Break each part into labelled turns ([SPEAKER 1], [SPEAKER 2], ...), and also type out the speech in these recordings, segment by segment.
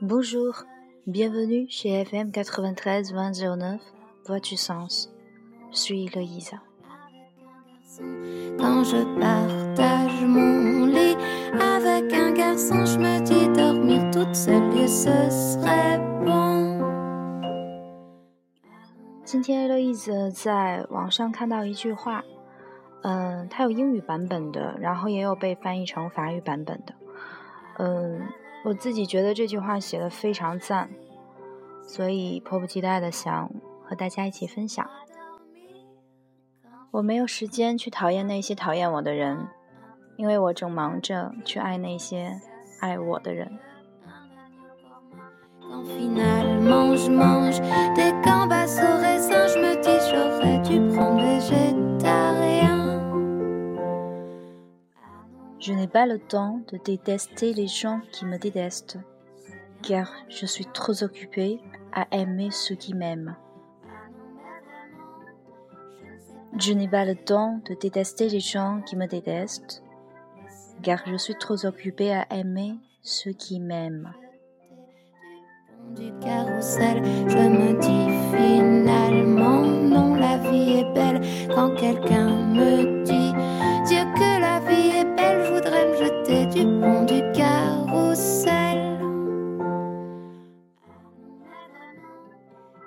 [SPEAKER 1] Bonjour, bienvenue chez FM 93 2009, Voix du sens. Je suis Loïsa.
[SPEAKER 2] Quand je partage mon lit avec un garçon, je me dis dormir toute seule et ce serait bon.
[SPEAKER 1] 今天 Louise 在网上看到一句话，嗯，它有英语版本的，然后也有被翻译成法语版本的，嗯。 我自己觉得这句话写的非常赞，所以迫不及待的想和大家一起分享。我没有时间去讨厌那些讨厌我的人，因为我正忙着去爱那些爱我的人。Je n'ai pas le temps de détester les gens qui me détestent, car je suis trop occupée à aimer ceux qui m'aiment. Je n'ai pas le temps de détester les gens qui me détestent, car je suis trop occupée à aimer ceux qui m'aiment.
[SPEAKER 2] Du je me dis finalement non, la vie est belle quand quelqu'un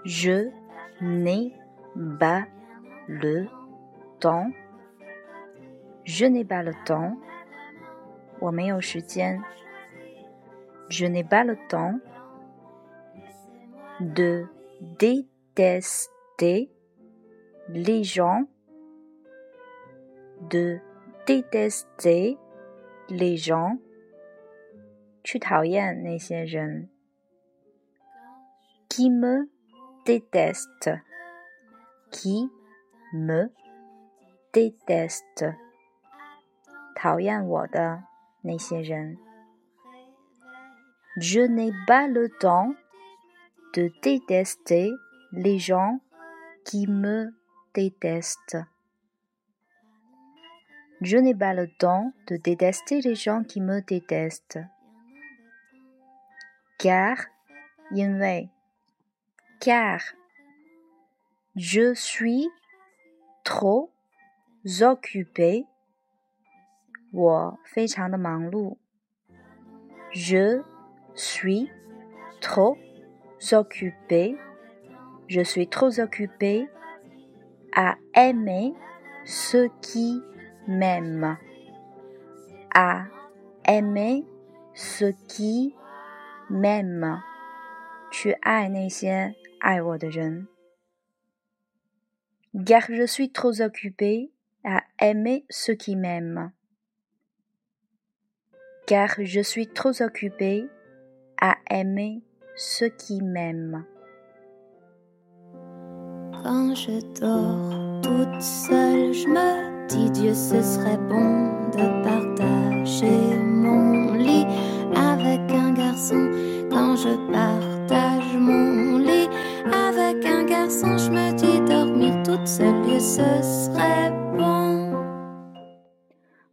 [SPEAKER 1] Je n'ai pas le temps. Je n'ai pas le temps. Je n'ai pas le temps de détester les gens, de détester les gens, qui me déteste, qui me déteste, Je n'ai pas le temps de détester les gens qui me détestent. Je n'ai pas le temps de détester les gens qui me détestent. Car, car, je suis trop occupé. Je suis trop occupé, je suis trop occupé à aimer ceux qui m'aiment, à aimer ceux qui m'aiment. Tu Car je suis trop occupé à aimer ceux qui m'aiment. Car je suis trop occupé à aimer ceux qui m'aiment.
[SPEAKER 2] Quand je dors toute seule, je me dis Dieu, ce serait bon de partager mon lit avec un garçon. Quand je partage mon lit avec un garçon, je me dis dormir toute seule et ce serait bon.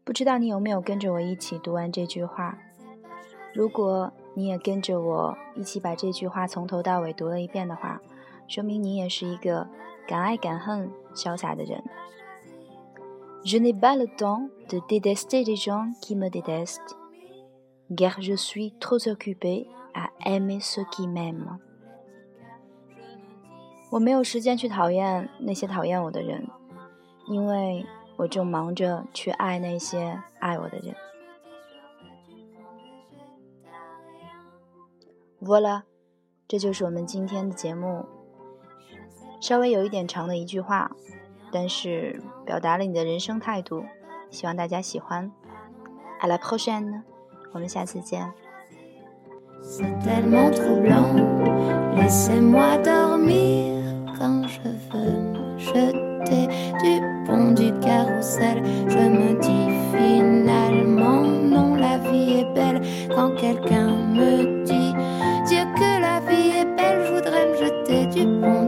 [SPEAKER 1] 不知道你有没有跟着我一起读完这句话？如果你也跟着我一起把这句话从头到尾读了一遍的话，说明你也是一个敢爱敢恨、潇洒的人。Je n'ai pas le temps de détester les gens qui me détestent, car je suis trop occupé à aimer ceux qui Man，。我没有时间去讨厌那些讨厌我的人，因为我正忙着去爱那些爱我的人。Voila，这就是我们今天的节目。稍微有一点长的一句话，但是表达了你的人生态度，希望大家喜欢。À la prochaine，我们下次见。
[SPEAKER 2] C'est tellement troublant, laissez-moi dormir quand je veux me jeter du pont du carrousel. Je me dis finalement, non, la vie est belle quand quelqu'un me dit Dieu que la vie est belle, je voudrais me jeter du pont.